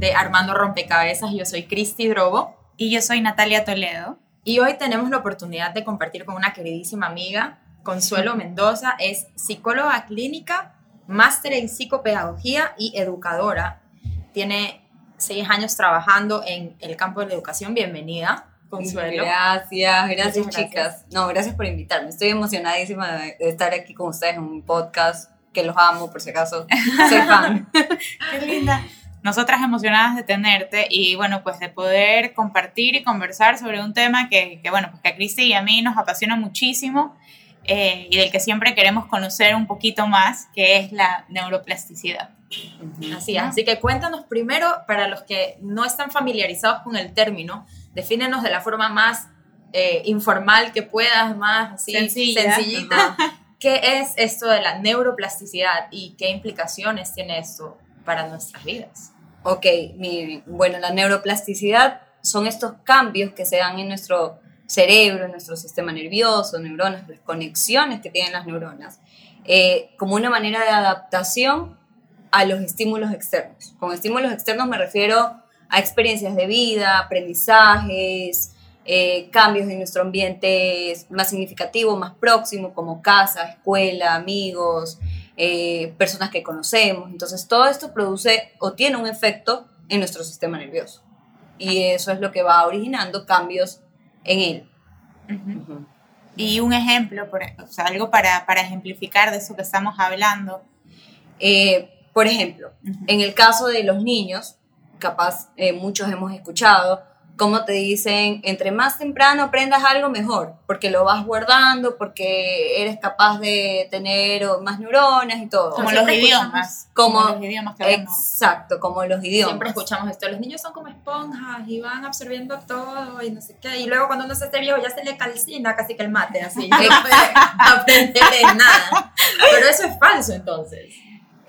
de Armando Rompecabezas. Yo soy Cristi Drobo. Y yo soy Natalia Toledo. Y hoy tenemos la oportunidad de compartir con una queridísima amiga, Consuelo Mendoza. Es psicóloga clínica, máster en psicopedagogía y educadora. Tiene seis años trabajando en el campo de la educación. Bienvenida. Consuelo. Gracias, gracias, chicas. No, gracias por invitarme. Estoy emocionadísima de estar aquí con ustedes en un podcast que los amo, por si acaso. Soy fan. Qué linda. Nosotras emocionadas de tenerte y bueno, pues de poder compartir y conversar sobre un tema que, que bueno, pues que a Cristi y a mí nos apasiona muchísimo eh, y del que siempre queremos conocer un poquito más, que es la neuroplasticidad. Así es, así que cuéntanos primero, para los que no están familiarizados con el término, defínenos de la forma más eh, informal que puedas, más así Sencilla. sencillita. ¿Qué es esto de la neuroplasticidad y qué implicaciones tiene esto para nuestras vidas? Ok, miren, bueno, la neuroplasticidad son estos cambios que se dan en nuestro cerebro, en nuestro sistema nervioso, neuronas, las conexiones que tienen las neuronas, eh, como una manera de adaptación a los estímulos externos. Con estímulos externos me refiero a experiencias de vida, aprendizajes, eh, cambios en nuestro ambiente más significativo, más próximo, como casa, escuela, amigos, eh, personas que conocemos. Entonces, todo esto produce o tiene un efecto en nuestro sistema nervioso. Y eso es lo que va originando cambios en él. Y un ejemplo, por, o sea, algo para, para ejemplificar de eso que estamos hablando. Eh, por ejemplo, en el caso de los niños, capaz eh, muchos hemos escuchado, cómo te dicen, entre más temprano aprendas algo, mejor, porque lo vas guardando, porque eres capaz de tener más neuronas y todo. Como los idiomas. como- los idiomas que hablamos. Exacto, como los idiomas. Siempre escuchamos esto, los niños son como esponjas y van absorbiendo todo y no sé qué, y luego cuando uno se hace viejo ya se le calcina casi que el mate, así, no puede aprender de nada. Pero eso es falso entonces.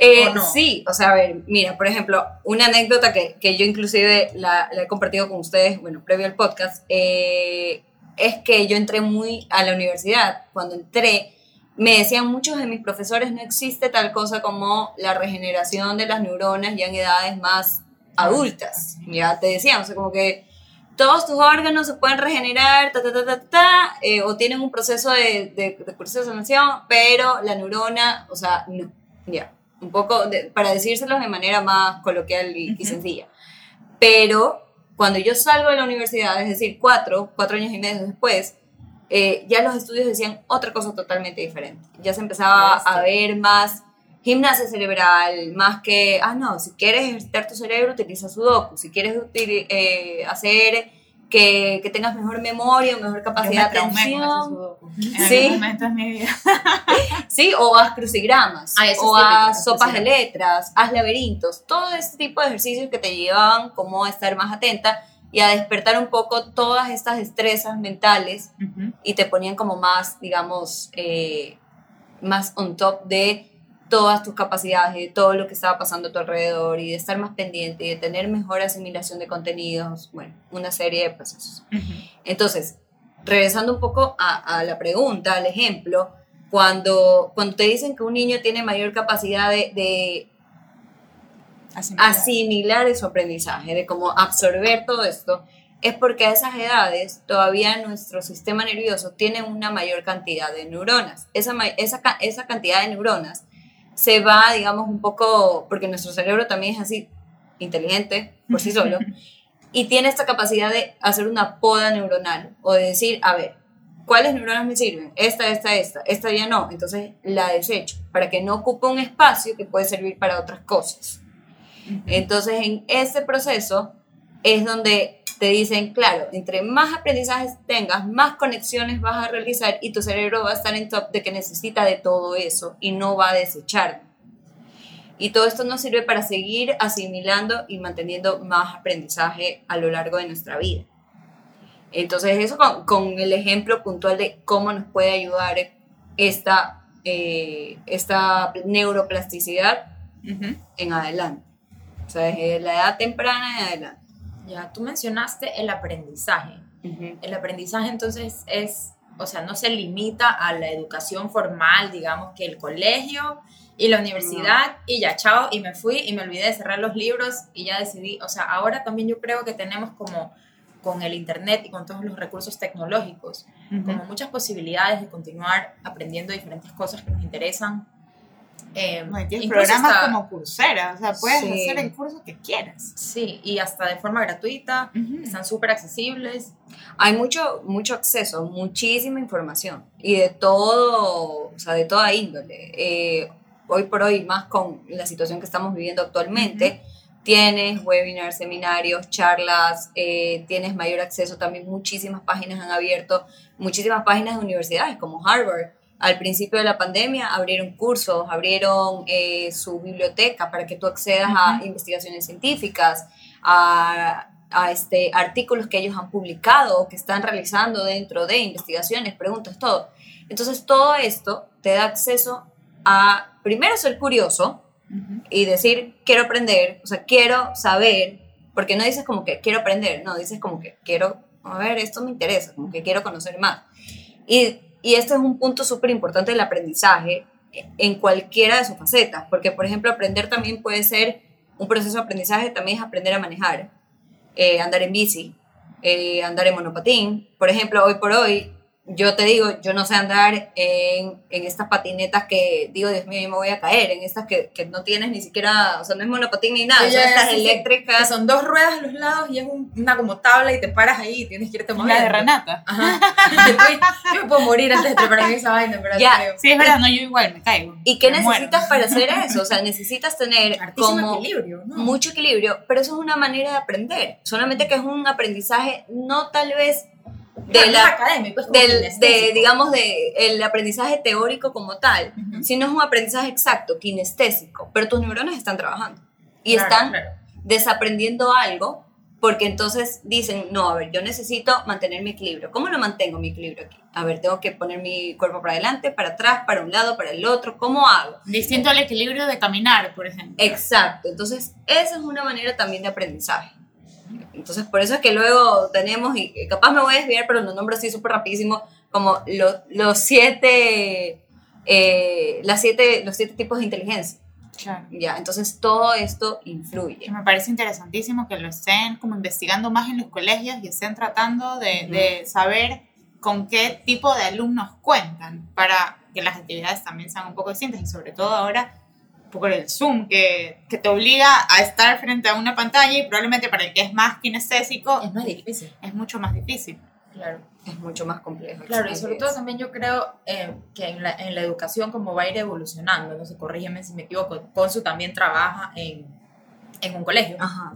Eh, ¿O no? Sí, o sea, a ver, mira, por ejemplo, una anécdota que, que yo inclusive la, la he compartido con ustedes, bueno, previo al podcast, eh, es que yo entré muy a la universidad. Cuando entré, me decían muchos de mis profesores, no existe tal cosa como la regeneración de las neuronas ya en edades más adultas. Ya te decían, o sea, como que todos tus órganos se pueden regenerar, ta, ta, ta, ta, ta, eh, o tienen un proceso de, de, de proceso de sanación, pero la neurona, o sea, no. Ya, un poco de- para decírselos de manera más coloquial y, sencilla. Pero cuando yo salgo de la universidad, es decir, cuatro, cuatro años y medio después, eh, ya los estudios decían otra cosa totalmente diferente. Ya se empezaba a ver más gimnasia cerebral, más que, ah, no, si quieres ejercitar tu cerebro, utiliza Sudoku. Si quieres eh, hacer que, que tengas mejor memoria, mejor capacidad de atención. En Sí. mi vida. Sí, o haz crucigramas, Ah, o haz sopas de letras, haz laberintos, todo este tipo de ejercicios que te llevaban como a estar más atenta y a despertar un poco todas estas destrezas mentales y te ponían como más, digamos, eh, más on top de todas tus capacidades, de todo lo que estaba pasando a tu alrededor y de estar más pendiente y de tener mejor asimilación de contenidos, bueno, una serie de procesos. Ujú. Entonces, regresando un poco a, a la pregunta, al ejemplo, cuando, cuando te dicen que un niño tiene mayor capacidad de, de Asimilar. asimilar su aprendizaje, de cómo absorber todo esto, es porque a esas edades todavía nuestro sistema nervioso tiene una mayor cantidad de neuronas. Esa, esa, esa cantidad de neuronas se va, digamos, un poco, porque nuestro cerebro también es así inteligente por sí solo, y tiene esta capacidad de hacer una poda neuronal o de decir, a ver, ¿cuáles neuronas me sirven? Esta, esta, esta, esta ya no, entonces la desecho para que no ocupe un espacio que puede servir para otras cosas. Entonces, en ese proceso es donde te dicen, claro, entre más aprendizajes tengas, más conexiones vas a realizar y tu cerebro va a estar en top de que necesita de todo eso y no va a desechar. Y todo esto nos sirve para seguir asimilando y manteniendo más aprendizaje a lo largo de nuestra vida. Entonces, eso con, con el ejemplo puntual de cómo nos puede ayudar esta, eh, esta neuroplasticidad en adelante. O sea, desde la edad temprana en adelante. Ya, tú mencionaste el aprendizaje. El aprendizaje entonces es, o sea, no se limita a la educación formal, digamos que el colegio y la universidad y ya, chao, y me fui y me olvidé de cerrar los libros y ya decidí, o sea, ahora también yo creo que tenemos como con el internet y con todos los recursos tecnológicos, como muchas posibilidades de continuar aprendiendo diferentes cosas que nos interesan. Eh, tienes programas hasta- como Coursera, o sea, puedes Sí. hacer el curso que quieras. Sí, y hasta de forma gratuita, Ujú. están súper accesibles. Hay mucho, mucho acceso, muchísima información y de todo, o sea, de toda índole. Eh, hoy por hoy, más con la situación que estamos viviendo actualmente, tienes webinars, seminarios, charlas, eh, tienes mayor acceso, también muchísimas páginas han abierto, muchísimas páginas de universidades como Harvard. Al principio de la pandemia abrieron cursos, abrieron eh, su biblioteca para que tú accedas a Ujú. investigaciones científicas, a, a este, artículos que ellos han publicado o que están realizando dentro de investigaciones, preguntas, todo. Entonces todo esto te da acceso a, primero, ser curioso Ujú. y decir, quiero aprender, o sea, quiero saber, porque no dices como que quiero aprender, no, dices como que quiero, a ver, esto me interesa, como que quiero conocer más. Y, y este es un punto súper importante del aprendizaje en cualquiera de sus facetas, porque por ejemplo aprender también puede ser un proceso de aprendizaje, también es aprender a manejar, eh, andar en bici, eh, andar en monopatín. Por ejemplo, hoy por hoy, yo te digo, yo no sé andar en, en estas patinetas que digo, Dios mío, yo me voy a caer, en estas que, que no tienes ni siquiera, o sea, no es monopatín ni nada, Sí, son estas sí, sí. Que eléctricas. son dos ruedas a los lados y es un- una como tabla y te paras ahí y tienes que irte moviendo. La de Renata. Ajá. yo me puedo morir antes de treparme en esa vaina, pero Ya. creo. Sí, es verdad, no, yo igual me caigo. ¿Y qué Me muero. necesitas para hacer eso? O sea, necesitas tener Hartísimo como equilibrio, ¿no? mucho equilibrio, pero eso es una manera de aprender. Solamente que es un aprendizaje no tal vez de la académico, es del, de, digamos, de el aprendizaje teórico como tal, Ujú. sino es un aprendizaje exacto, kinestésico, pero tus neuronas están trabajando y Claro, están claro. desaprendiendo algo porque entonces dicen, no, a ver, yo necesito mantener mi equilibrio. ¿Cómo lo mantengo mi equilibrio aquí? A ver, tengo que poner mi cuerpo para adelante, para atrás, para un lado, para el otro. ¿Cómo hago? Distinto al equilibrio de caminar, por ejemplo. Exacto. Entonces, esa es una manera también de aprendizaje. Entonces, por eso es que luego tenemos, y y capaz me voy a desviar, pero lo nombro así súper rapidísimo, como lo- los siete, eh, las siete, los siete tipos de inteligencia. Claro. Ya, entonces todo esto influye. Me parece interesantísimo que lo estén como investigando más en los colegios y estén tratando de, de saber con qué tipo de alumnos cuentan para que las actividades también sean un poco distintas y sobre todo ahora por el Zoom que, que te obliga a estar frente a una pantalla y probablemente para el que es más kinestésico Es más difícil. es mucho más difícil. Claro. Es mucho más complejo. Claro, y sobre es. todo también yo creo eh, que en la, en la educación como va a ir evolucionando, no sé, corrígeme si me equivoco, Consu también trabaja en, en un colegio. Ajá.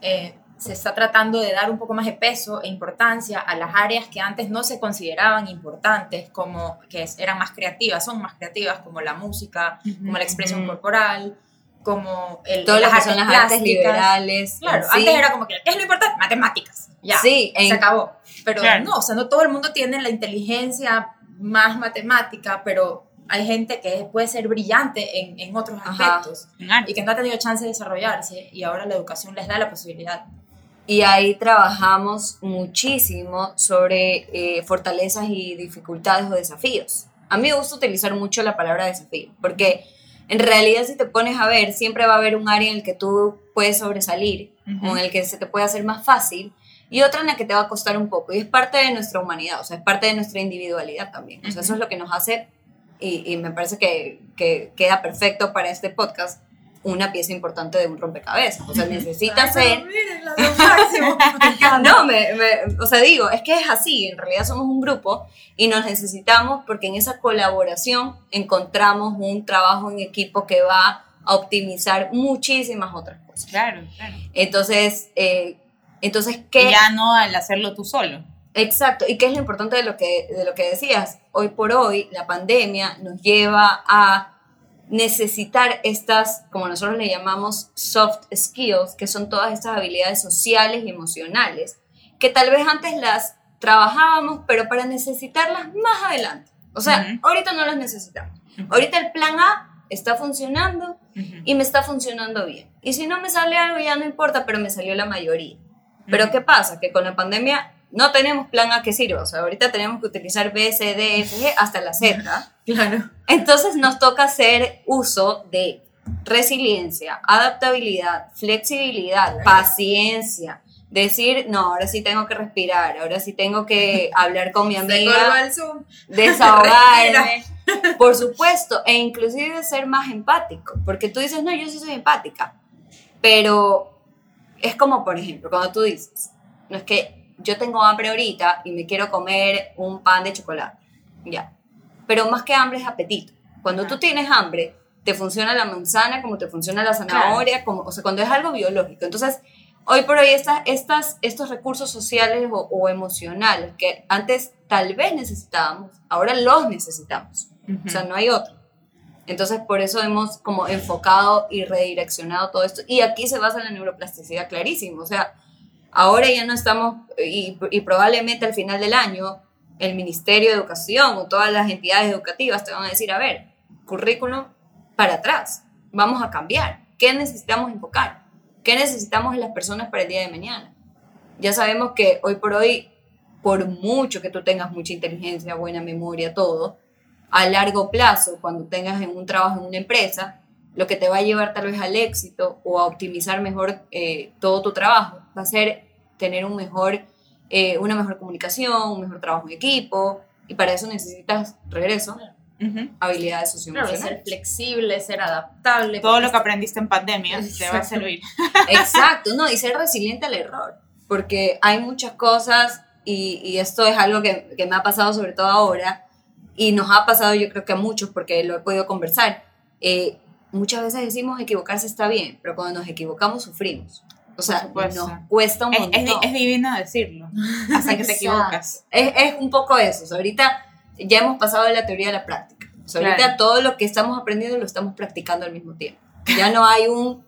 Eh, se está tratando de dar un poco más de peso e importancia a las áreas que antes no se consideraban importantes, como que eran más creativas, son más creativas, como la música, como la expresión corporal, como el, Todo lo las son las artes liberales. Claro, sí. antes era como que, ¿qué es lo importante? Matemáticas. Ya, Sí, en- se acabó. Pero Claro. no, o sea, no todo el mundo tiene la inteligencia más matemática, pero hay gente que puede ser brillante en, en otros Ajá. aspectos y que no ha tenido chance de desarrollarse y ahora la educación les da la posibilidad. Y ahí trabajamos muchísimo sobre eh, fortalezas y dificultades o desafíos. A mí me gusta utilizar mucho la palabra desafío, porque en realidad si te pones a ver, siempre va a haber un área en el que tú puedes sobresalir, Ujú. o en el que se te puede hacer más fácil, y otra en la que te va a costar un poco. Y es parte de nuestra humanidad, o sea, es parte de nuestra individualidad también. O sea, eso es lo que nos hace, y, y me parece que, que queda perfecto para este podcast, una pieza importante de un rompecabezas. O sea, necesita ser... No, me, me- o sea, digo, es que es así, en realidad somos un grupo y nos necesitamos porque en esa colaboración encontramos un trabajo en equipo que va a optimizar muchísimas otras cosas. Claro, claro. Entonces, eh, entonces ¿qué? ya no al hacerlo tú solo. Exacto, y qué es lo importante de lo que, de lo que decías. Hoy por hoy, la pandemia nos lleva a necesitar estas, como nosotros le llamamos soft skills, que son todas estas habilidades sociales y emocionales, que tal vez antes las trabajábamos, pero para necesitarlas más adelante. O sea, Ujú. ahorita no las necesitamos. Ahorita el plan A está funcionando y me está funcionando bien. Y si no me sale algo ya no importa, pero me salió la mayoría. Pero. ¿qué pasa? Que con la pandemia no tenemos plan A que sirva. O sea, ahorita tenemos que utilizar B, C, D, F, G hasta la Z. Claro. Entonces nos toca hacer uso de resiliencia, adaptabilidad, flexibilidad, paciencia. Decir, no, ahora sí tengo que respirar, ahora sí tengo que hablar con mi amiga desahogarme, por supuesto, e inclusive ser más empático, porque tú dices, no, yo sí soy empática, pero es como, por ejemplo, cuando tú dices, no es que yo tengo hambre ahorita y me quiero comer un pan de chocolate, ya, pero más que hambre es apetito. Cuando tú tienes hambre, te funciona la manzana como te funciona la zanahoria, como, o sea, cuando es algo biológico. Entonces, hoy por hoy estas, estas, estos recursos sociales o, o emocionales que antes tal vez necesitábamos, ahora los necesitamos. O sea, no hay otro. Entonces, por eso hemos como enfocado y redireccionado todo esto. Y aquí se basa en la neuroplasticidad clarísimo. O sea, ahora ya no estamos, y, probablemente al final del año, el Ministerio de Educación o todas las entidades educativas te van a decir, a ver, currículum para atrás, vamos a cambiar. ¿Qué necesitamos enfocar? ¿Qué necesitamos en las personas para el día de mañana? Ya sabemos que hoy por hoy, por mucho que tú tengas mucha inteligencia, buena memoria, todo, a largo plazo, cuando tengas en un trabajo en una empresa, lo que te va a llevar tal vez al éxito o a optimizar mejor eh, todo tu trabajo va a ser tener un mejor, eh, una mejor comunicación, un mejor trabajo en equipo, y para eso necesitas, regreso, Ujú. habilidades Claro, socioemocionales. ser flexible, ser adaptable. Todo lo que aprendiste en pandemia te va a servir. Exacto, no, y ser resiliente al error, porque hay muchas cosas, y, y esto es algo que, que me ha pasado sobre todo ahora, y nos ha pasado yo creo que a muchos, porque lo he podido conversar. eh, muchas veces decimos equivocarse está bien, pero cuando nos equivocamos sufrimos. O sea, nos cuesta un Es, montón. es, di- es divino decirlo, hasta que te equivocas. Es, es un poco eso. O sea, ahorita ya hemos pasado de la teoría a la práctica. O sea, ahorita Claro. todo lo que estamos aprendiendo lo estamos practicando al mismo tiempo. Ya no hay un...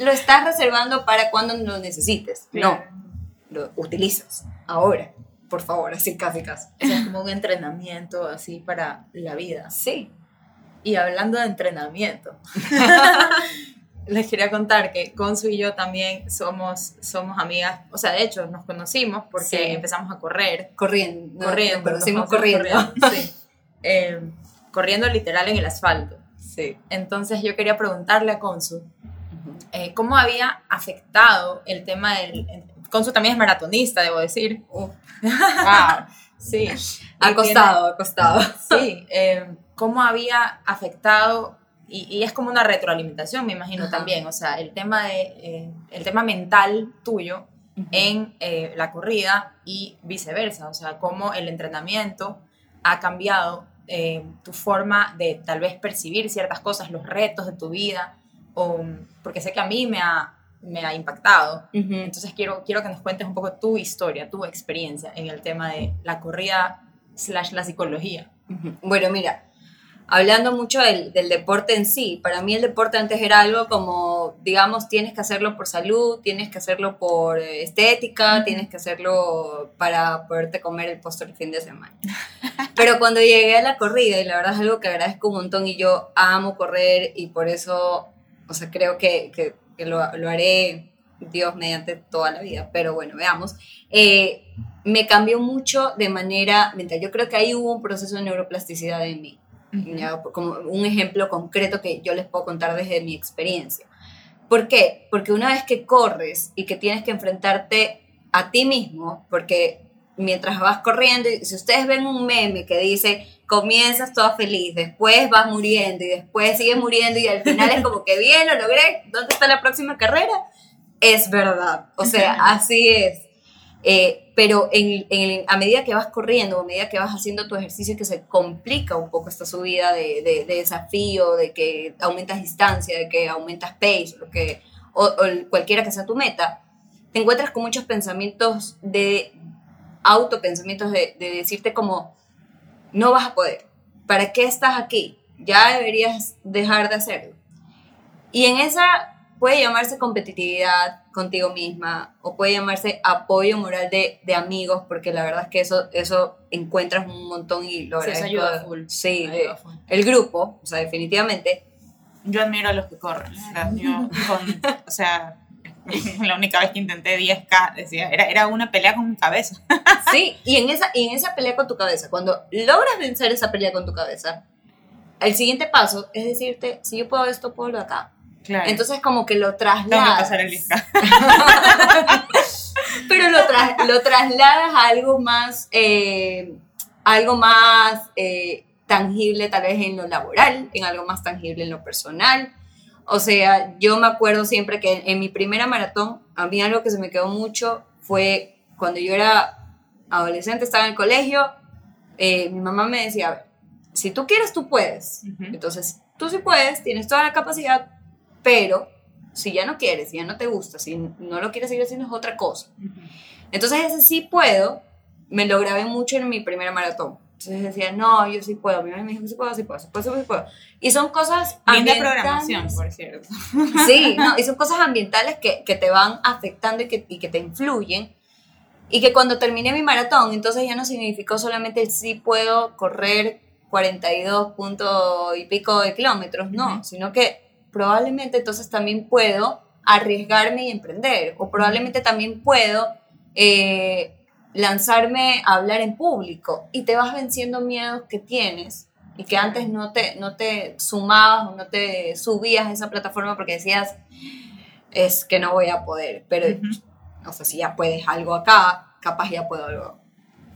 Lo estás reservando para cuando lo necesites. No, lo utilizas ahora. Por favor, así casi casi. O sea, es como un entrenamiento así para la vida. Sí. Y hablando de entrenamiento, les quería contar que Consu y yo también somos, somos amigas. O sea, de hecho, nos conocimos porque Sí. empezamos a correr. Corriendo. no, corriendo. nos conocimos corriendo. corriendo, sí. Eh, corriendo literal en el asfalto. Sí. Entonces yo quería preguntarle a Consu eh, cómo había afectado el tema del... Consu también es maratonista, debo decir. Uf. Wow. Sí. Acostado, acostado. Sí, eh, cómo había afectado, y, y es como una retroalimentación, me imagino Ajá. también, o sea, el tema, de, eh, el tema mental tuyo en eh, la corrida y viceversa, o sea, cómo el entrenamiento ha cambiado eh, tu forma de tal vez percibir ciertas cosas, los retos de tu vida, o, porque sé que a mí me ha, me ha impactado. Ujú. Entonces quiero, quiero que nos cuentes un poco tu historia, tu experiencia en el tema de la corrida slash la psicología. Ujú. Bueno, mira, hablando mucho del, del deporte en sí, para mí el deporte antes era algo como, digamos, tienes que hacerlo por salud, tienes que hacerlo por estética, tienes que hacerlo para poderte comer el postre el fin de semana. Pero cuando llegué a la corrida, y la verdad es algo que agradezco un montón y yo amo correr y por eso, o sea, creo que, que, que lo, lo haré, Dios, mediante toda la vida, pero bueno, veamos. Eh, me cambió mucho de manera mental. Yo creo que ahí hubo un proceso de neuroplasticidad en mí. Ya, como un ejemplo concreto que yo les puedo contar desde mi experiencia. ¿Por qué? Porque una vez que corres y que tienes que enfrentarte a ti mismo, porque mientras vas corriendo, si ustedes ven un meme que dice, comienzas toda feliz, después vas muriendo y después sigues muriendo y al final es como que bien, lo logré, ¿dónde está la próxima carrera? Es verdad, o sea, así es. Eh, pero en, en- a medida que vas corriendo, a medida que vas haciendo tu ejercicio, que se complica un poco esta subida de, de- de desafío, de que aumentas distancia, de que aumentas pace, lo que, o, o cualquiera que sea tu meta, te encuentras con muchos pensamientos de autopensamientos de, de decirte como, no vas a poder, ¿para qué estás aquí? ya deberías dejar de hacerlo. Y en esa puede llamarse competitividad contigo misma o puede llamarse apoyo moral de, de amigos, porque la verdad es que eso, eso encuentras un montón y lo Sí, eso ayuda full. Sí, de- Ayuda full. el grupo, o sea, definitivamente. Yo admiro a los que corren. Yo con- o sea, la única vez que intenté 10K, decía, era, era una pelea con mi cabeza. Sí, y en, esa, y en esa pelea con tu cabeza, cuando logras vencer esa pelea con tu cabeza, el siguiente paso es decirte, si yo puedo esto, puedo lo acá. Claro. Entonces como que lo trasladas. pasar el 10K. pero lo, tras- lo trasladas a algo más, eh, algo más eh, tangible tal vez en lo laboral, en algo más tangible en lo personal. O sea, yo me acuerdo siempre que en mi primera maratón, a mí algo que se me quedó mucho fue cuando yo era adolescente, estaba en el colegio, eh, mi mamá me decía, a ver, si tú quieres, tú puedes. Ujú. Entonces, tú sí puedes, tienes toda la capacidad, pero si ya no quieres, si ya no te gusta, si no lo quieres seguir haciendo es otra cosa. Entonces ese sí puedo, me lo grabé mucho en mi primera maratón. Entonces decía, no, yo sí puedo. Mi mamá me dijo sí puedo, sí puedo, sí puedo, sí puedo. Y son cosas Linda ambientales. programación, por cierto. Sí, no, y son cosas ambientales que, que te van afectando y que, y que te influyen. Y que cuando terminé mi maratón, entonces ya no significó solamente el sí puedo correr 42 punto y pico de kilómetros, no, Ujú. sino que probablemente entonces también puedo arriesgarme y emprender, o probablemente también puedo eh, lanzarme a hablar en público y te vas venciendo miedos que tienes y que antes no te, no te sumabas o no te subías a esa plataforma porque decías, es que no voy a poder, pero, Ujú. o sea, si ya puedes algo acá, capaz ya puedo algo.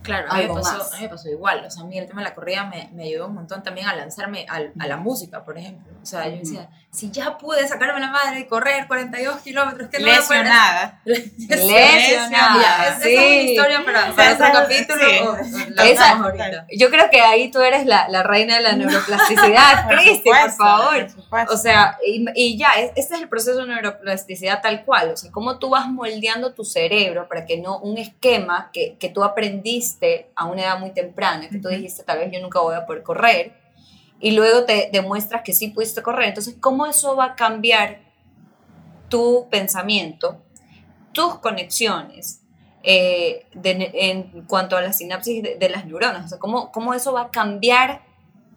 Claro, a mí, me Algo pasó, más. a mí me pasó igual. O sea, a mí el tema de la corrida me, me ayudó un montón también a lanzarme al- a la música, por ejemplo. O sea, yo decía, si ya pude sacarme la madre y correr 42 kilómetros, ¿qué no voy a poder hacer? Lesionada. Lesionada, Ya, esa, es sí. una historia para, para otro capítulo. sí. o- la Esa- ahorita. Yo creo que ahí tú eres la, la reina de la neuroplasticidad, Por Cristi, por supuesto, favor. por. O sea, y, y ya, es- este es el proceso de neuroplasticidad tal cual. O sea, cómo tú vas moldeando tu cerebro para que no un esquema que, que tú aprendiste a una edad muy temprana, que tú dijiste, tal vez yo nunca voy a poder correr, y luego te demuestras que sí pudiste correr. Entonces, ¿cómo eso va a cambiar tu pensamiento, tus conexiones? eh, de- en cuanto a la sinapsis de, de las neuronas, o sea, ¿cómo, cómo eso va a cambiar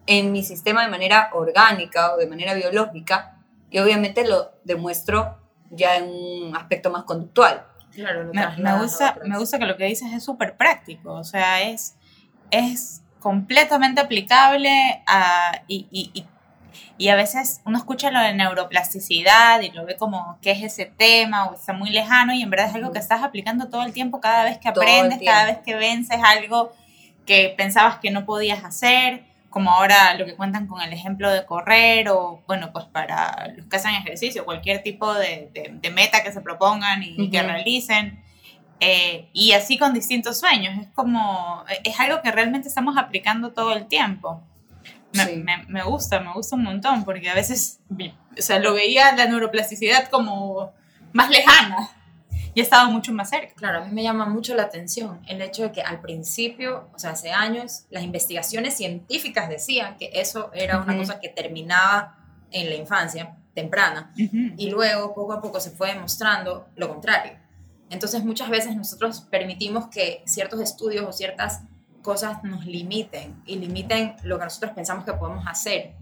en mi sistema de manera orgánica o de manera biológica y obviamente lo demuestro ya en un aspecto más conductual. Claro, lo me, me gusta, me gusta que lo que dices es súper práctico, o sea, es, es completamente aplicable a, y, y, y, y a veces uno escucha lo de neuroplasticidad y lo ve como que es ese tema o está muy lejano y en verdad es algo que estás aplicando todo el tiempo, cada vez que aprendes, cada vez que vences algo que pensabas que no podías hacer, como ahora lo que cuentan con el ejemplo de correr o, bueno, pues para los que hacen ejercicio, cualquier tipo de, de- de meta que se propongan y, y que Ujú. realicen. Eh, y así con distintos sueños. Es como, es algo que realmente estamos aplicando todo el tiempo. Me, Sí. me- me gusta, me gusta un montón, porque a veces, o sea, lo veía la neuroplasticidad como más lejana y he estado mucho más cerca. Claro, a mí me llama mucho la atención el hecho de que al principio, o sea, hace años, las investigaciones científicas decían que eso era una Ujú. cosa que terminaba en la infancia temprana y luego poco a poco se fue demostrando lo contrario. Entonces muchas veces nosotros permitimos que ciertos estudios o ciertas cosas nos limiten y limiten lo que nosotros pensamos que podemos hacer.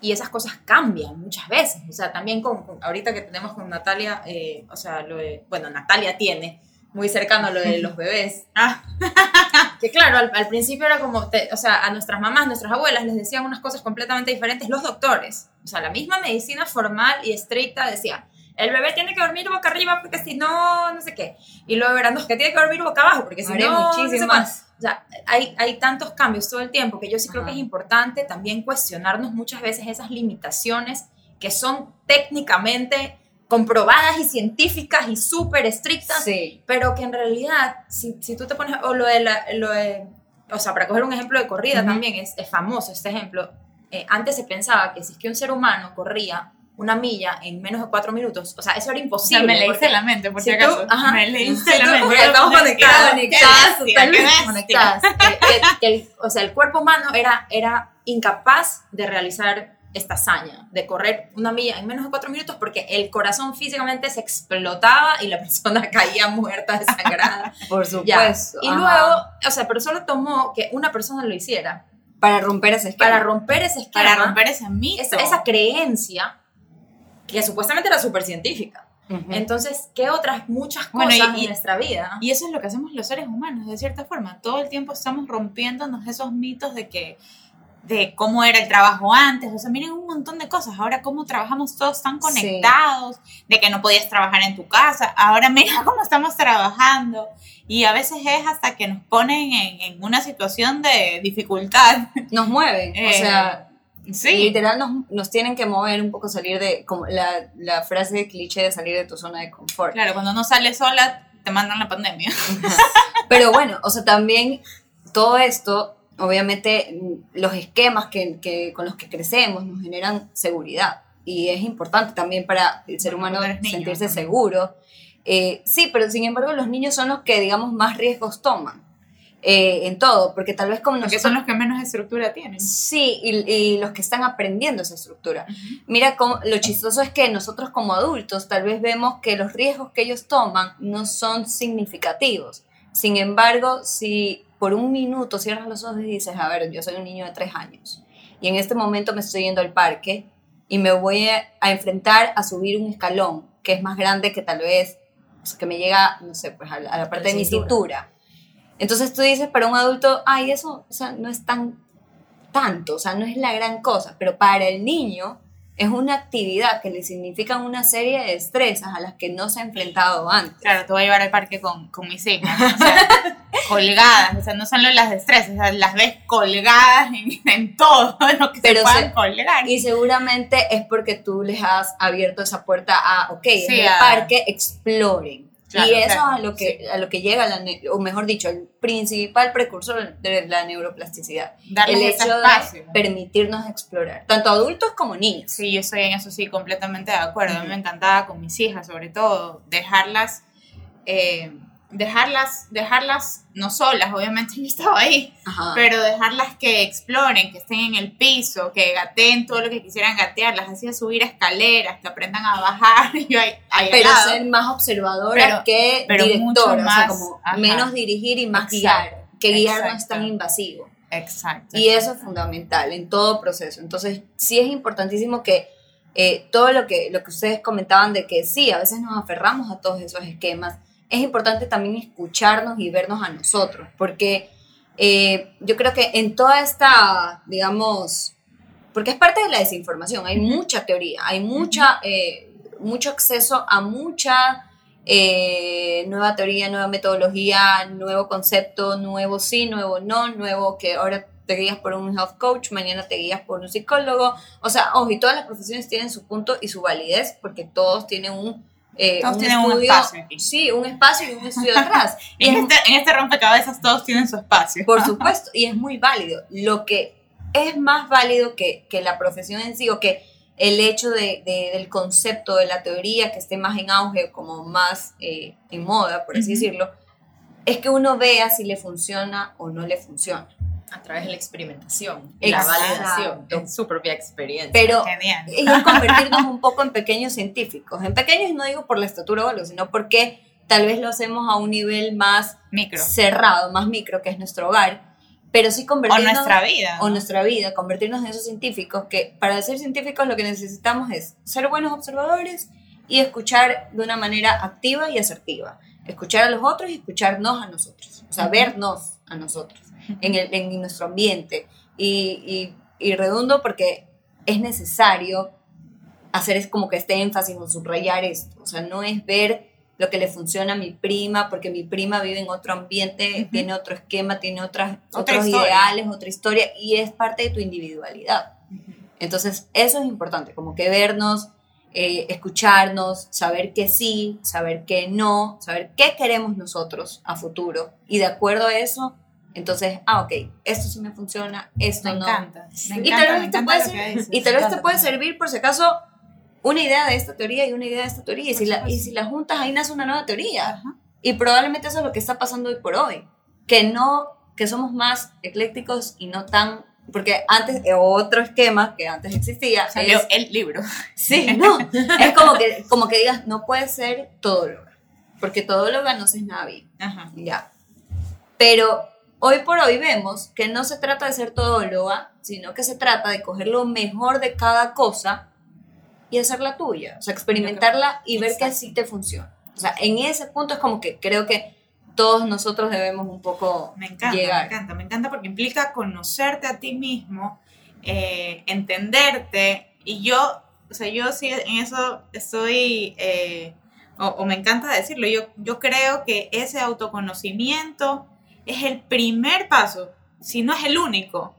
Y esas cosas cambian muchas veces. O sea, también con, con- ahorita que tenemos con Natalia, eh, o sea, lo de, bueno, Natalia tiene muy cercano lo de los bebés. Ah, Que claro, al, al principio era como, te- o sea, a nuestras mamás, nuestras abuelas les decían unas cosas completamente diferentes los doctores. O sea, la misma medicina formal y estricta decía, el bebé tiene que dormir boca arriba porque si no, no sé qué. Y luego eran los que tiene que dormir boca abajo porque si hay no, no sé muchísimas. O sea, hay, hay tantos cambios todo el tiempo que yo sí creo que Ajá. es importante también cuestionarnos muchas veces esas limitaciones que son técnicamente comprobadas y científicas y súper estrictas, Sí. pero que en realidad, si, si tú te pones, o lo de, la, lo de, o sea, para coger un ejemplo de corrida Ujú. también, es, es famoso este ejemplo. Eh, antes se pensaba que si es que un ser humano corría una milla en menos de cuatro minutos, o sea, eso era O sea, imposible. me leíste porque- la mente, por si si tú- acaso. ajá, me leíste si la tú- mente. porque estamos conectadas, conectadas, totalmente conectadas. Que el- o sea, el cuerpo humano era, era incapaz de realizar esta hazaña, de correr una milla en menos de cuatro minutos porque el corazón físicamente se explotaba y la persona caía muerta, desangrada. Por Ya. supuesto. Y ajá. luego, o sea, pero solo tomó que una persona lo hiciera para romper ese esquema. para romper ese esquema, Para romper ese mito. esa, esa creencia que supuestamente era súper científica. Entonces, ¿qué otras muchas cosas y- en nuestra vida? Y eso es lo que hacemos los seres humanos, de cierta forma. Todo el tiempo estamos rompiéndonos esos mitos de que de cómo era el trabajo antes, o sea, miren un montón de cosas. Ahora cómo trabajamos todos tan Sí. conectados, de que no podías trabajar en tu casa. Ahora mira cómo estamos trabajando. Y a veces es hasta que nos ponen en, en una situación de dificultad. Nos mueven, o Eh, sea, Sí, literal nos, nos tienen que mover un poco, salir de, como la, la frase de cliché de salir de tu zona de confort. claro, cuando no sales sola, te mandan la pandemia. Pero bueno, o sea, también todo esto, obviamente, los esquemas que, que- con los que crecemos nos generan seguridad. Y es importante también para el ser Bueno, humano niño, sentirse seguro. Eh, sí, pero sin embargo los niños son los que, digamos, más riesgos toman eh, en todo, porque tal vez como nosotros... son los que menos estructura tienen. Sí, y, y los que están aprendiendo esa estructura. Mira, cómo, lo chistoso es que nosotros como adultos tal vez vemos que los riesgos que ellos toman no son significativos. Sin embargo, si por un minuto cierras los ojos y dices, a ver, yo soy un niño de tres años y en este momento me estoy yendo al parque y me voy a, enfrentar a subir un escalón que es más grande que tal vez, sea, que me llega, no sé, pues a la, a la parte de mi cintura. Entonces tú dices para un adulto, ay, eso o sea, no es tan tanto, o sea, no es la gran cosa, pero para el niño es una actividad que le significa una serie de destrezas a las que no se ha enfrentado antes. Claro, te voy a llevar al parque con, con mis hijas, o sea, colgadas, o sea, no solo las destrezas, o sea, las ves colgadas en, en todo lo que Pero se puedan se- colgar. Y seguramente es porque tú les has abierto esa puerta a, ok, en Sí, el a- parque exploren. Claro, y eso claro, es a lo que, a lo que llega, la o mejor dicho, el principal precursor de la neuroplasticidad. Darles el hecho espacio. de permitirnos explorar, tanto adultos como niños. Sí, yo estoy en eso sí completamente de acuerdo. A mí Ujú. me encantaba con mis hijas, sobre todo, dejarlas, eh, dejarlas, dejarlas no solas, obviamente yo estaba ahí, Ajá. pero dejarlas que exploren, que estén en el piso, que gateen todo lo que quisieran gatear, las hacía subir escaleras, que aprendan a bajar, yo ahí, ahí al pero ser más observadora Pero- que pero o sea, más, como ajá. menos dirigir y más Exacto, guiar, que guiar no es tan invasivo. Exacto. Y eso es fundamental en todo proceso. Entonces, sí es importantísimo que eh, todo lo que, lo que ustedes comentaban de que sí, a veces nos aferramos a todos esos esquemas, es importante también escucharnos y vernos a nosotros, porque eh, yo creo que en toda esta, digamos, porque es parte de la desinformación, hay mucha teoría, hay mucha, eh, mucho acceso a mucha eh, nueva teoría, nueva metodología, nuevo concepto, nuevo sí, nuevo no, nuevo que ahora te guías por un health coach, mañana te guías por un psicólogo, o sea, ojo, y todas las profesiones tienen su punto y su validez, porque todos tienen un... eh, Todos tienen un espacio aquí. Sí, un espacio y un estudio atrás. Y En es este, en este rompecabezas todos tienen su espacio. por supuesto, y es muy válido. Lo que es más válido que, que la profesión en sí, o que el hecho de, de- del concepto, de la teoría que esté más en auge, como más eh, en moda, por así decirlo, es que uno vea si le funciona o no le funciona. A través de la experimentación y la validación en su propia experiencia. Pero Genial. y es convertirnos un poco en pequeños científicos. En pequeños no digo por la estatura o algo, sino porque tal vez lo hacemos a un nivel más Micro. cerrado, más micro, que es nuestro hogar, pero sí O convertirnos... nuestra vida. o nuestra vida, convertirnos en esos científicos que para ser científicos lo que necesitamos es ser buenos observadores y escuchar de una manera activa y asertiva. Escuchar a los otros y escucharnos a nosotros. O sea, Ujú. vernos a nosotros en, el, en nuestro ambiente. Y, y, y redundo porque es necesario hacer es como que este énfasis o subrayar esto. O sea, no es ver lo que le funciona a mi prima, porque mi prima vive en otro ambiente, tiene otro esquema, tiene otras, Otra otros historia. ideales, otra historia, y es parte de tu individualidad. Entonces, eso es importante, como que vernos, eh, escucharnos, saber que sí, saber que no, saber qué queremos nosotros a futuro. Y de acuerdo a eso, entonces, ah, ok, esto sí me funciona, esto Me no. encanta. Me Y encanta, tal vez te puede ser- dices. Y tal vez te puede servir por si acaso una idea de esta teoría y una idea de esta teoría. Y si, la, y si las juntas, ahí nace una nueva teoría. Ajá. Y probablemente eso es lo que está pasando hoy por hoy. Que no, que somos más eclécticos y no tan... Porque antes, eh, otro esquema que antes existía, Salió es- el libro. Sí, no. Es como que, como que digas, no puede ser todóloga. Porque todóloga no se es nada bien. Ajá. Ya. Pero hoy por hoy vemos que no se trata de ser todóloga, sino que se trata de coger lo mejor de cada cosa y hacerla tuya. O sea, experimentarla y ver que así te funciona. O sea, en ese punto es como que creo que todos nosotros debemos un poco Me encanta, llegar. me encanta, me encanta porque implica conocerte a ti mismo, eh, entenderte. Y yo, o sea, yo sí en eso estoy, eh, o, o me encanta decirlo, yo, yo creo que ese autoconocimiento es el primer paso, si no es el único,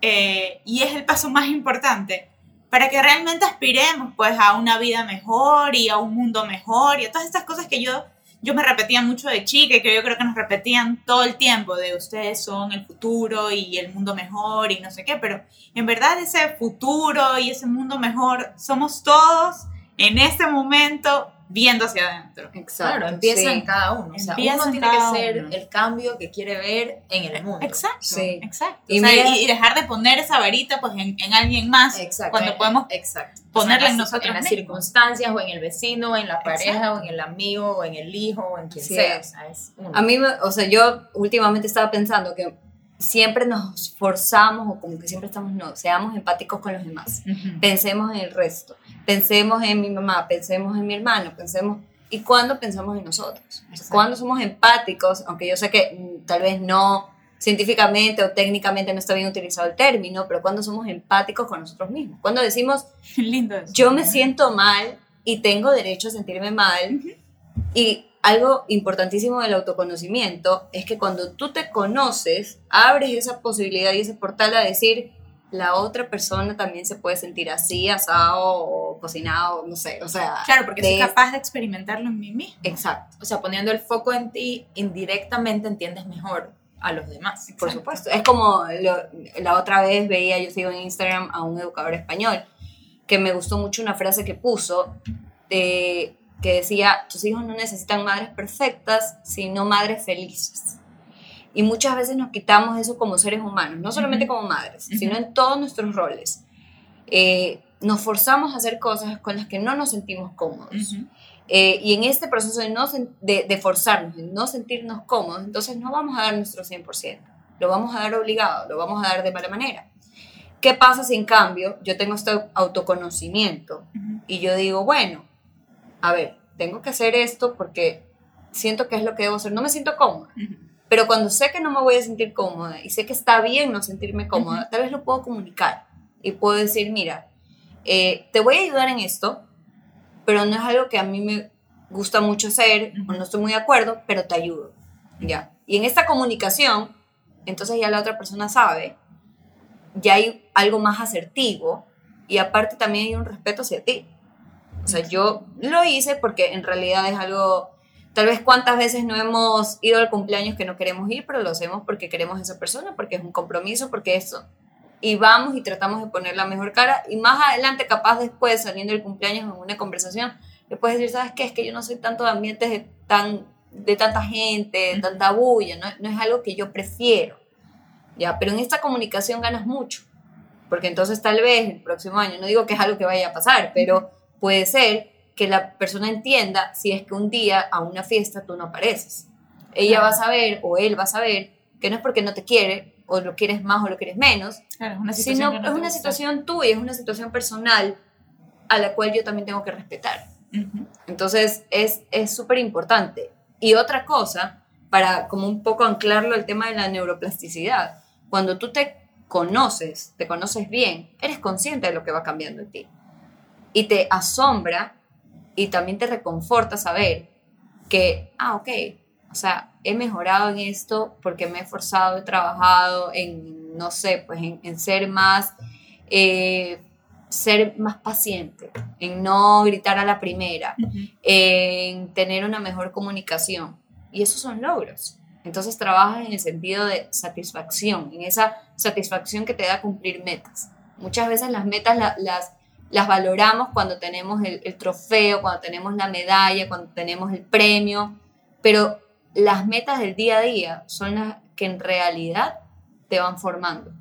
eh, y es el paso más importante para que realmente aspiremos pues a una vida mejor y a un mundo mejor y a todas estas cosas que yo yo me repetía mucho de chica y que yo creo que nos repetían todo el tiempo de ustedes son el futuro y el mundo mejor y no sé qué, pero en verdad ese futuro y ese mundo mejor somos todos en este momento viendo hacia adentro. Exacto. Claro, empieza sí. en cada uno. O sea, Empieza uno en tiene que ser uno. el cambio que quiere ver en el mundo. Exacto, Sí. exacto. Y O sea, mira- y, y dejar de poner esa varita pues en, en alguien más Exacto. cuando eh, podemos exacto. ponerla O sea, en nosotros En las mismos. circunstancias, o en el vecino, o en la pareja, Exacto. o en el amigo, o en el hijo, o en quien Sí. sea. O sea, es uno. A mí, me- o sea, yo últimamente estaba pensando que siempre nos forzamos o como que siempre estamos, no, seamos empáticos con los demás. Pensemos en el resto. Pensemos en mi mamá, pensemos en mi hermano, pensemos... ¿Y cuándo pensamos en nosotros? Cuando somos empáticos, aunque yo sé que mm, tal vez no científicamente o técnicamente no está bien utilizado el término, pero cuando somos empáticos con nosotros mismos. Cuando decimos, Lindo eso. yo me siento mal y tengo derecho a sentirme mal. Y algo importantísimo del autoconocimiento es que cuando tú te conoces, abres esa posibilidad y ese portal a decir, la otra persona también se puede sentir así, asado o cocinado, no sé, o sea... Claro, porque soy de- capaz de experimentarlo en mí mismo. Exacto, O sea, poniendo el foco en ti, indirectamente entiendes mejor a los demás. por Exacto. supuesto. Es como lo- la otra vez veía, yo sigo en Instagram a un educador español, que me gustó mucho una frase que puso, de- que decía, tus hijos no necesitan madres perfectas, sino madres felices. Y muchas veces nos quitamos eso como seres humanos, no solamente como madres, sino en todos nuestros roles. Eh, nos forzamos a hacer cosas con las que no nos sentimos cómodos. Eh, y en este proceso de, no de, de forzarnos, de no sentirnos cómodos, entonces no vamos a dar nuestro 100%. Lo vamos a dar obligado, lo vamos a dar de mala manera. ¿Qué pasa si en cambio yo tengo este autoconocimiento y yo digo, bueno, a ver, tengo que hacer esto porque siento que es lo que debo hacer, no me siento cómoda, Ujú. pero cuando sé que no me voy a sentir cómoda y sé que está bien no sentirme cómoda, tal vez lo puedo comunicar y puedo decir, mira, eh, te voy a ayudar en esto, pero no es algo que a mí me gusta mucho hacer o no estoy muy de acuerdo, pero te ayudo. Ya. Y en esta comunicación, entonces ya la otra persona sabe, ya hay algo más asertivo y aparte también hay un respeto hacia ti. O sea, yo lo hice porque en realidad es algo, tal vez cuántas veces no hemos ido al cumpleaños que no queremos ir, pero lo hacemos porque queremos a esa persona, porque es un compromiso, porque eso. Y vamos y tratamos de poner la mejor cara y más adelante, capaz después, saliendo del cumpleaños en una conversación, le puedes decir, ¿sabes qué? Es que yo no soy tanto de ambientes de, tan, de tanta gente, de tanta bulla, no, no es algo que yo prefiero. Ya, pero en esta comunicación ganas mucho, porque entonces tal vez el próximo año, no digo que es algo que vaya a pasar, pero puede ser que la persona entienda si es que un día a una fiesta tú no apareces. Ella Claro. va a saber o él va a saber que no es porque no te quiere o lo quieres más o lo quieres menos, Claro, es una situación. sino no es una situación tuya, es una situación personal a la cual yo también tengo que respetar. Entonces es es súper importante. Y otra cosa, para como un poco anclarlo al tema de la neuroplasticidad, cuando tú te conoces, te conoces bien, eres consciente de lo que va cambiando en ti. Y te asombra y también te reconforta saber que, ah, ok, o sea, he mejorado en esto porque me he esforzado, he trabajado en, no sé, pues en, en ser más, eh, ser más paciente, en no gritar a la primera, en tener una mejor comunicación. Y esos son logros. Entonces trabajas en el sentido de satisfacción, en esa satisfacción que te da cumplir metas. Muchas veces las metas la- las las valoramos cuando tenemos el, el trofeo, cuando tenemos la medalla, cuando tenemos el premio, pero las metas del día a día son las que en realidad te van formando.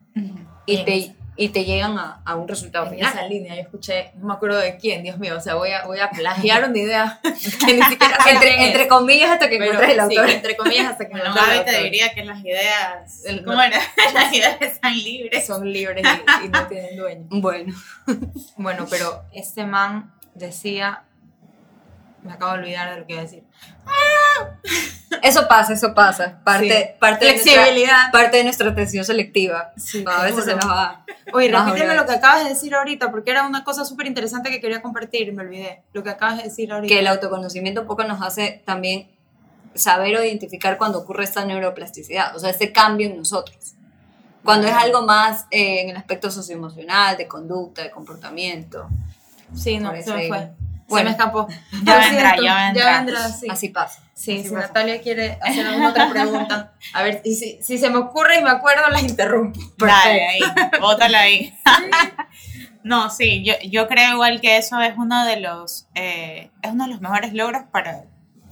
Y te, y te llegan a, a un resultado En final. esa línea, yo escuché, no me acuerdo de quién, Dios mío, o sea, voy a, voy a plagiar una idea que ni siquiera sé quién Entre, es. entre comillas hasta que encuentres el sí, autor. entre comillas, hasta que me Bueno, lo Gaby te diría que las ideas, El- ¿cómo era? Las ideas están libres. son libres y, y no tienen dueño. Bueno, Bueno, pero este man decía, me acabo de olvidar de lo que iba a decir. eso pasa, eso pasa. Parte, Sí. parte, de nuestra, Flexibilidad. parte de nuestra atención selectiva. Sí, a veces se nos va. Oye, repíteme lo que acabas de decir ahorita, porque era una cosa súper interesante que quería compartir y me olvidé. Lo que acabas de decir ahorita. que el autoconocimiento un poco nos hace también saber o identificar cuando ocurre esta neuroplasticidad, o sea, este cambio en nosotros. Cuando es algo más eh, en el aspecto socioemocional, de conducta, de comportamiento. Sí, no, se me ahí. Se me escapó. Ya vendrá, ya vendrá. Ya vendrá, sí. Así pasa. Sí, Así si pasa. Natalia quiere hacer alguna otra pregunta, a ver, y si, si se me ocurre y me acuerdo, las interrumpo. Dale, ahí, bótala ahí. no, sí, yo, yo creo igual que eso es uno de los, eh, es uno de los mejores logros para,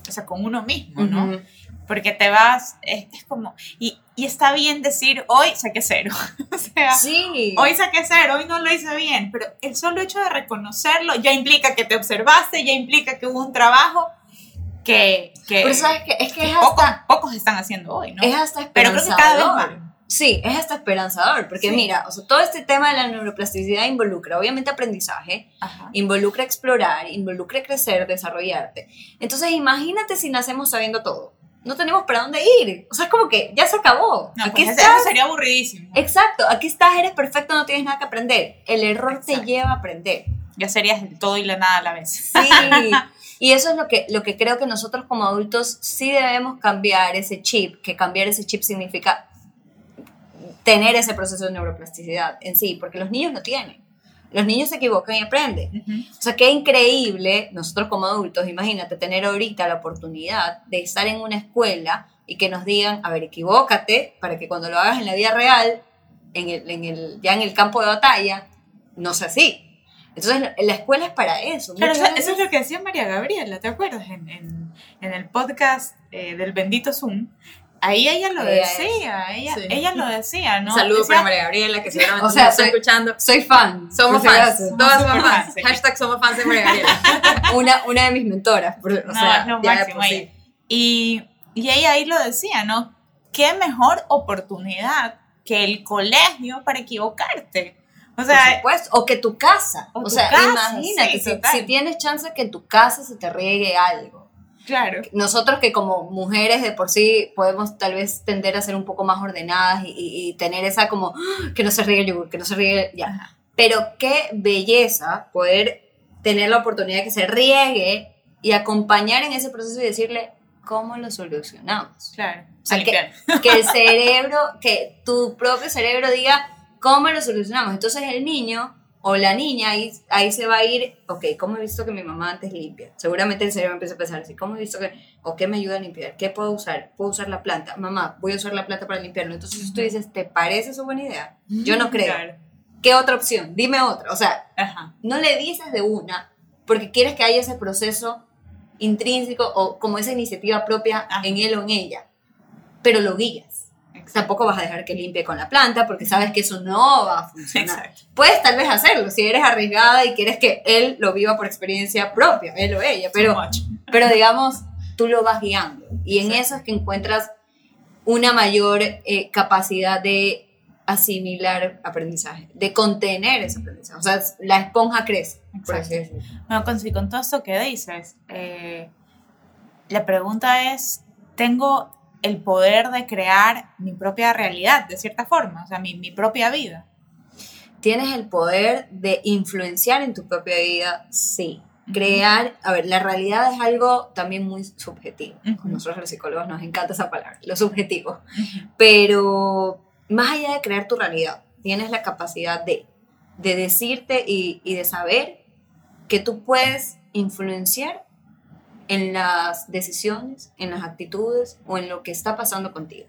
o sea, con uno mismo, ¿no? Porque te vas, es, es como, y, y está bien decir, hoy saqué cero, o sea, Sí. hoy saqué cero, hoy no lo hice bien, pero el solo hecho de reconocerlo ya implica que te observaste, ya implica que hubo un trabajo que, que Pero sabes que es que es pocos, hasta, pocos están haciendo hoy, ¿no? es hasta Pero creo que cada vez más. Sí, es hasta esperanzador, porque Sí. mira, o sea, todo este tema de la neuroplasticidad involucra obviamente aprendizaje, Ajá. involucra explorar, involucra crecer, desarrollarte. Entonces, imagínate si nacemos sabiendo todo. No tenemos para dónde ir. O sea, es como que ya se acabó. No, aquí pues estás. eso sería aburridísimo. Exacto, aquí estás, eres perfecto, no tienes nada que aprender. El error Exacto. te lleva a aprender. Ya serías el todo y la nada a la vez. Sí. Y eso es lo que, lo que creo que nosotros como adultos sí debemos cambiar ese chip, que cambiar ese chip significa tener ese proceso de neuroplasticidad en sí, porque los niños lo tienen. Los niños se equivocan y aprenden. O sea, qué increíble nosotros como adultos, imagínate tener ahorita la oportunidad de estar en una escuela y que nos digan, a ver, equivócate para que cuando lo hagas en la vida real, en el, en el, ya en el campo de batalla, no sea así. Entonces, la escuela es para eso. Claro, Muchas eso, es veces- lo que decía María Gabriela, ¿te acuerdas? En, en, en el podcast eh, del bendito Zoom. Ahí ella lo Ella decía, ella, Sí. ella lo decía, ¿no? Un saludo Decía- para María Gabriela, que seguramente O sea, nos está soy- escuchando. Soy fan. Somos si fans, todas Somos fans. fans, sí. Hashtag somos fans de María Gabriela. Una, una de mis mentoras. o No, sea, es lo máximo ella. Y, y ella ahí lo decía, ¿no? Qué mejor oportunidad que el colegio para equivocarte. O Por sea, supuesto. O que tu casa. O O, tu sea, casa, imagínate, sí, si, total. si tienes chance que en tu casa se te riegue algo. Claro. Nosotros que como mujeres de por sí podemos tal vez tender a ser un poco más ordenadas y, y- y tener esa como, "Ah, que no se riegue el yogur, que no se riegue, ya. Ajá. Pero qué belleza poder tener la oportunidad de que se riegue y acompañar en ese proceso y decirle, ¿cómo lo solucionamos? Claro. O sea, que, que el cerebro, que tu propio cerebro diga cómo lo solucionamos. Entonces el niño o la niña ahí, ahí se va a ir, ok, ¿cómo he visto que mi mamá antes limpia? Seguramente el cerebro empieza a pensar así, ¿cómo he visto que, o qué me ayuda a limpiar? ¿Qué puedo usar? ¿Puedo usar la planta? Mamá, voy a usar la planta para limpiarlo. Entonces tú dices, ¿te parece su buena idea? Yo no creo. Claro. ¿Qué otra opción? Dime otra. O sea, Ajá. no le dices de una porque quieres que haya ese proceso intrínseco o como esa iniciativa propia Ajá. en él o en ella, pero lo guías. Tampoco vas a dejar que limpie con la planta porque sabes que eso no va a funcionar. Exacto. Puedes tal vez hacerlo si eres arriesgada y quieres que él lo viva por experiencia propia, él o ella, pero, pero digamos, tú lo vas guiando y en eso es que encuentras una mayor eh, capacidad de asimilar aprendizaje, de contener ese aprendizaje. O sea, la esponja crece, por así. Bueno, con todo esto que dices, eh, la pregunta es, ¿tengo el poder de crear mi propia realidad, de cierta forma? O sea, mi, mi propia vida. ¿Tienes el poder de influenciar en tu propia vida? Sí. Crear, a ver, la realidad es algo también muy subjetivo. Ujú. Nosotros los psicólogos nos encanta esa palabra, lo subjetivo. Pero más allá de crear tu realidad, tienes la capacidad de, de decirte y, y de saber que tú puedes influenciar en las decisiones, en las actitudes o en lo que está pasando contigo.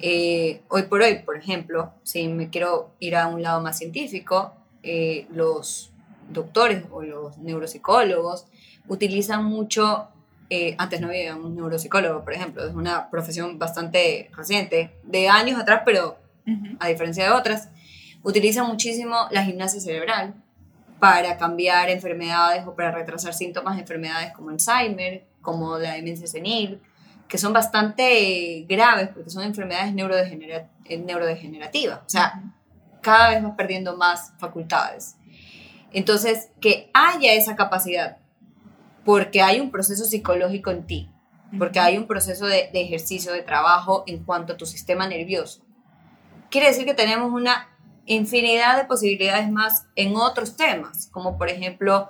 Eh, hoy por hoy, por ejemplo, si me quiero ir a un lado más científico, eh, los doctores o los neuropsicólogos utilizan mucho, eh, antes no había un neuropsicólogo, por ejemplo, es una profesión bastante reciente, de años atrás, pero a diferencia de otras, utilizan muchísimo la gimnasia cerebral para cambiar enfermedades o para retrasar síntomas de enfermedades como Alzheimer, como la demencia senil, que son bastante graves porque son enfermedades eh, neurodegenerativas. O sea, cada vez vas perdiendo más facultades. Entonces, que haya esa capacidad, porque hay un proceso psicológico en ti, porque hay un proceso de, de ejercicio, de trabajo en cuanto a tu sistema nervioso. Quiere decir que tenemos una infinidad de posibilidades más en otros temas, como por ejemplo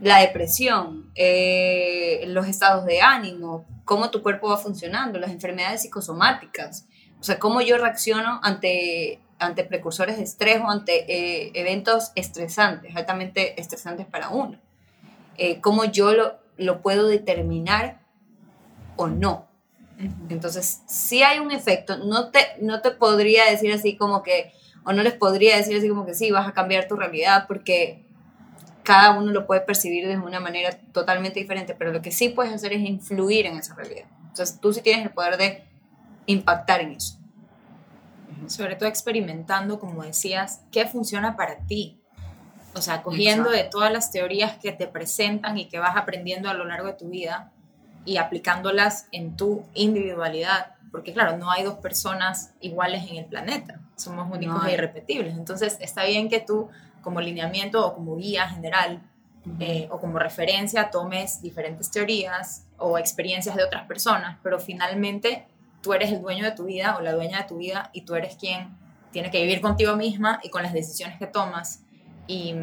la depresión, eh, los estados de ánimo, cómo tu cuerpo va funcionando, las enfermedades psicosomáticas, o sea, cómo yo reacciono ante, ante precursores de estrés o ante eh, eventos estresantes, altamente estresantes para uno. Eh, cómo yo lo, lo puedo determinar o no. Entonces, si hay un efecto, no te, no te podría decir así como que o no les podría decir así como que sí, vas a cambiar tu realidad porque cada uno lo puede percibir de una manera totalmente diferente, pero lo que sí puedes hacer es influir en esa realidad. Entonces tú sí tienes el poder de impactar en eso. Sobre todo experimentando, como decías, qué funciona para ti. O sea, cogiendo de todas las teorías que te presentan y que vas aprendiendo a lo largo de tu vida y aplicándolas en tu individualidad. Porque claro, no hay dos personas iguales en el planeta somos únicos e irrepetibles. Entonces, está bien que tú, como lineamiento o como guía general, eh, o como referencia, tomes diferentes teorías o experiencias de otras personas, pero finalmente tú eres el dueño de tu vida o la dueña de tu vida y tú eres quien tiene que vivir contigo misma y con las decisiones que tomas y,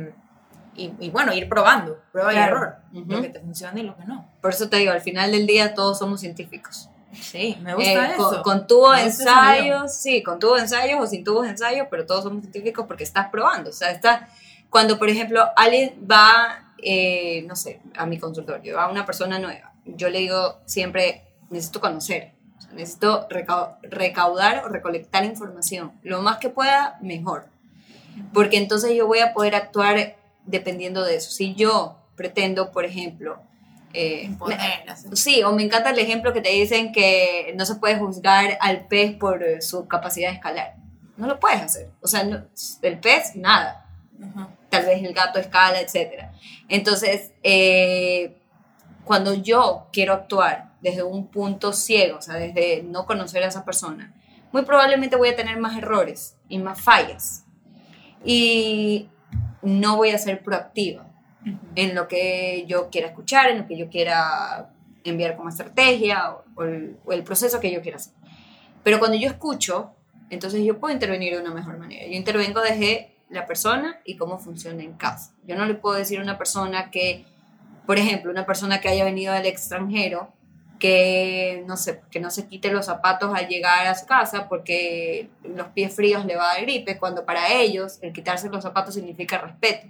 y, bueno, ir probando, prueba y error, lo que te funciona y lo que no. Por eso te digo, al final del día todos somos científicos. Sí, me gusta eh, eso. Con, tubos ensayos, sí, con tubos ensayos o sin tubos ensayos, pero todos somos científicos porque estás probando. O sea, está, cuando, por ejemplo, alguien va, eh, no sé, a mi consultorio, va a una persona nueva, yo le digo siempre, necesito conocer, necesito recaudar o recolectar información. Lo más que pueda, mejor. Porque entonces yo voy a poder actuar dependiendo de eso. Si yo pretendo, por ejemplo, eh, sí, o me encanta el ejemplo que te dicen que no se puede juzgar al pez por eh, su capacidad de escalar. No lo puedes hacer. O sea, el pez, nada. Tal vez el gato escala, etc. Entonces, eh, cuando yo quiero actuar desde un punto ciego, o sea, desde no conocer a esa persona, muy probablemente voy a tener más errores y más fallas. Y no voy a ser proactiva en lo que yo quiera escuchar, en lo que yo quiera enviar como estrategia o, el, proceso que yo quiera hacer. Pero cuando yo escucho, entonces yo puedo intervenir de una mejor manera. Yo intervengo desde la persona y cómo funciona en casa. Yo no le puedo decir a una persona que, por ejemplo, una persona que haya venido del extranjero, que no, sé, que no se quite los zapatos al llegar a su casa porque los pies fríos le va a dar gripe, cuando para ellos el quitarse los zapatos significa respeto.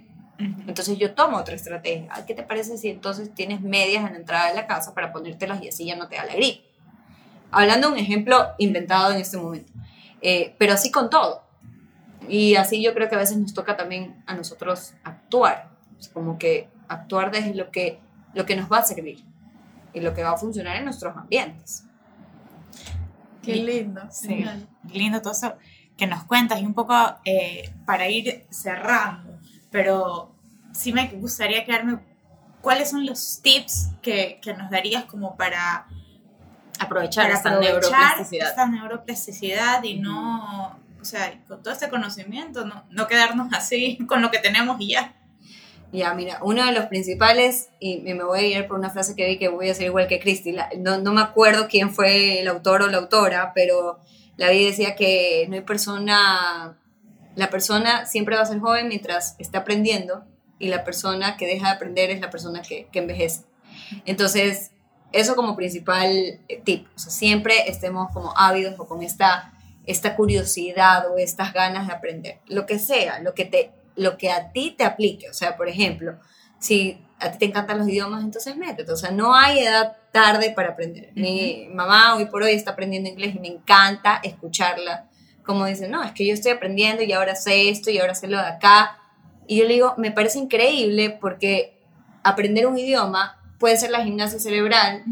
Entonces yo tomo otra estrategia. ¿Qué te parece si entonces tienes medias en la entrada de la casa para ponértelas y así ya no te da la gripe? Hablando de un ejemplo inventado en este momento. Eh, pero así con todo. Y así yo creo que a veces nos toca también a nosotros actuar. como que actuar desde lo que, lo que nos va a servir y lo que va a funcionar en nuestros ambientes. Qué lindo. Sí, lindo todo eso que nos cuentas y un poco eh, para ir cerrando pero sí me gustaría quedarme, ¿cuáles son los tips que, que nos darías como para aprovechar, esta, neuroplasticidad. esta neuroplasticidad y no, o sea, con todo este conocimiento, no, no quedarnos así con lo que tenemos y ya? Ya, mira, uno de los principales, y me voy a ir por una frase que vi que voy a ser igual que Cristi, no, no me acuerdo quién fue el autor o la autora, pero la vi decía que no hay persona la persona siempre va a ser joven mientras está aprendiendo y la persona que deja de aprender es la persona que, envejece. Entonces, eso como principal eh, tip, o sea, siempre estemos como ávidos o con esta, esta curiosidad o estas ganas de aprender, lo que sea, lo que, te, lo que a ti te aplique, o sea, por ejemplo, si a ti te encantan los idiomas, entonces métete, o sea, no hay edad tarde para aprender. Mi mamá hoy por hoy está aprendiendo inglés y me encanta escucharla como dicen, no, es que yo estoy aprendiendo y ahora sé esto y ahora sé lo de acá. Y yo le digo, me parece increíble porque aprender un idioma puede ser la gimnasia cerebral,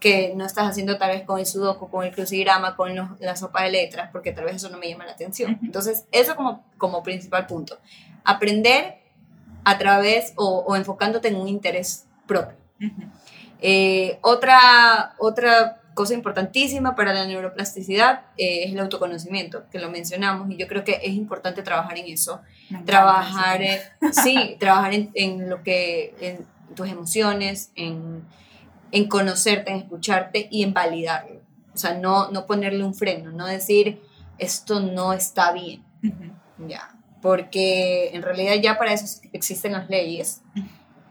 que no estás haciendo tal vez con el sudoku, con el crucigrama, con los- la sopa de letras, porque tal vez eso no me llama la atención. Entonces, eso como, como principal punto. Aprender a través o, o enfocándote en un interés propio. Eh, otra, otra cosa importantísima para la neuroplasticidad eh, es el autoconocimiento, que lo mencionamos, y yo creo que es importante trabajar en eso trabajar, sí, trabajar en, en lo que, en tus emociones, en, en conocerte, en escucharte y en validarlo. O sea, no, no ponerle un freno, no decir esto no está bien, tema. Ujú. ya. Porque en realidad ya para eso existen las leyes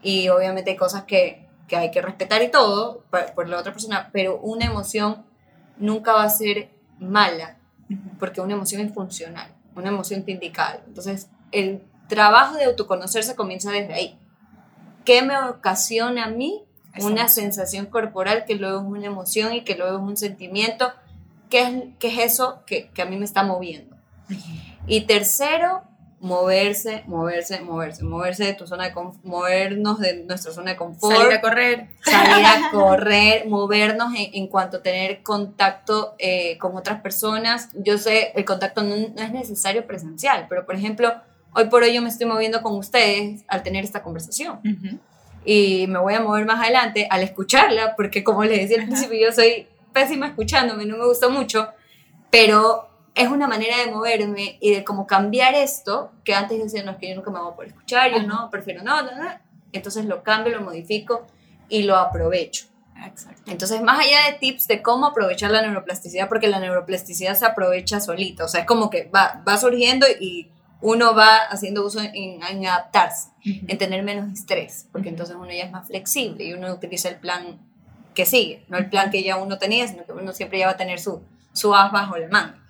y obviamente hay cosas que, que hay que respetar y todo por la otra persona, pero una emoción nunca va a ser mala porque una emoción es funcional, una emoción te indica algo. Entonces, el trabajo de autoconocerse comienza desde ahí. ¿Qué me ocasiona a mí una sensación corporal que luego es una emoción y que luego es un sentimiento? ¿Qué es, qué es eso que, que a mí me está moviendo? Y tercero, moverse, moverse, moverse, moverse de tu zona de conf- movernos de nuestra zona de confort Salir a correr. salir a correr, movernos en, en cuanto a tener contacto eh, con otras personas. Yo sé, el contacto no, no es necesario presencial, pero por ejemplo, hoy por hoy yo me estoy moviendo con ustedes al tener esta conversación Ujú. y me voy a mover más adelante al escucharla, porque como les decía al principio, yo soy pésima escuchándome, no me gusta mucho, pero es una manera de moverme y de como cambiar esto, que antes decía, no, es que yo nunca me voy a poder escuchar, yo no, prefiero no, no, no. Entonces lo cambio, lo modifico y lo aprovecho. Exacto. Entonces, más allá de tips de cómo aprovechar la neuroplasticidad, porque la neuroplasticidad se aprovecha solita, o sea, es como que va, va surgiendo y uno va haciendo uso en, en adaptarse, Ujú. en tener menos estrés, porque Ujú. entonces uno ya es más flexible y uno utiliza el plan que sigue, no el plan que ya uno tenía, sino que uno siempre ya va a tener su, su as bajo la manga.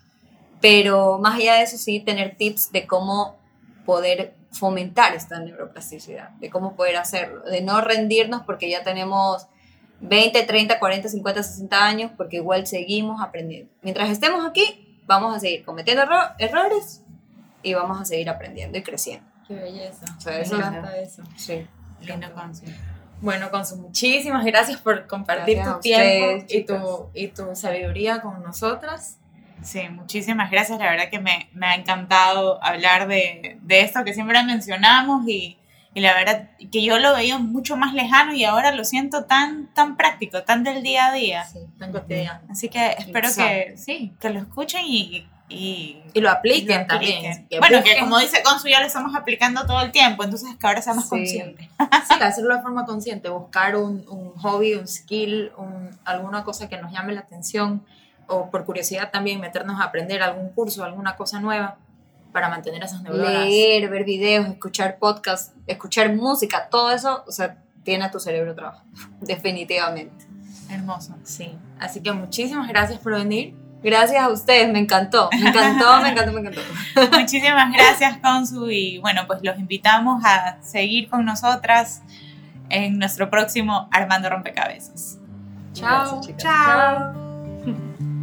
Pero más allá de eso, sí, tener tips de cómo poder fomentar esta neuroplasticidad, de cómo poder hacerlo, de no rendirnos porque ya tenemos 20, 30, 40, 50, 60 años, porque igual seguimos aprendiendo. Mientras estemos aquí, vamos a seguir cometiendo erro- errores y vamos a seguir aprendiendo y creciendo. Qué belleza. O sea, Me eso- encanta eso. Sí. Lindo. Bueno, Consu, muchísimas gracias por compartir Gracias tu tiempo ustedes, y tu, y tu sabiduría con nosotras. Sí, muchísimas gracias. La verdad que me, me ha encantado hablar de, de esto que siempre mencionamos y, y la verdad que yo lo veía mucho más lejano y ahora lo siento tan, tan práctico, tan del día a día. Sí, tan cotidiano. Así que espero que sí, que lo escuchen y, y, Y lo apliquen y lo también. apliquen. que bueno, que busquen- como dice Consu, ya lo estamos aplicando todo el tiempo, entonces que ahora seamos Sí. conscientes. Sí, hacerlo de forma consciente, buscar un, un hobby, un skill, un- alguna cosa que nos llame la atención o por curiosidad también meternos a aprender algún curso, alguna cosa nueva para mantener esas neuronas. Leer, ver videos, escuchar podcasts, escuchar música, todo eso, o sea, tiene a tu cerebro trabajando, definitivamente. Hermoso. Sí, así que muchísimas gracias por venir. Gracias a ustedes, me encantó, me encantó, me encantó, me encantó. Muchísimas gracias, Consu, y bueno, pues los invitamos a seguir con nosotras en nuestro próximo Armando Rompecabezas. Chao. Gracias, chicas. Chao.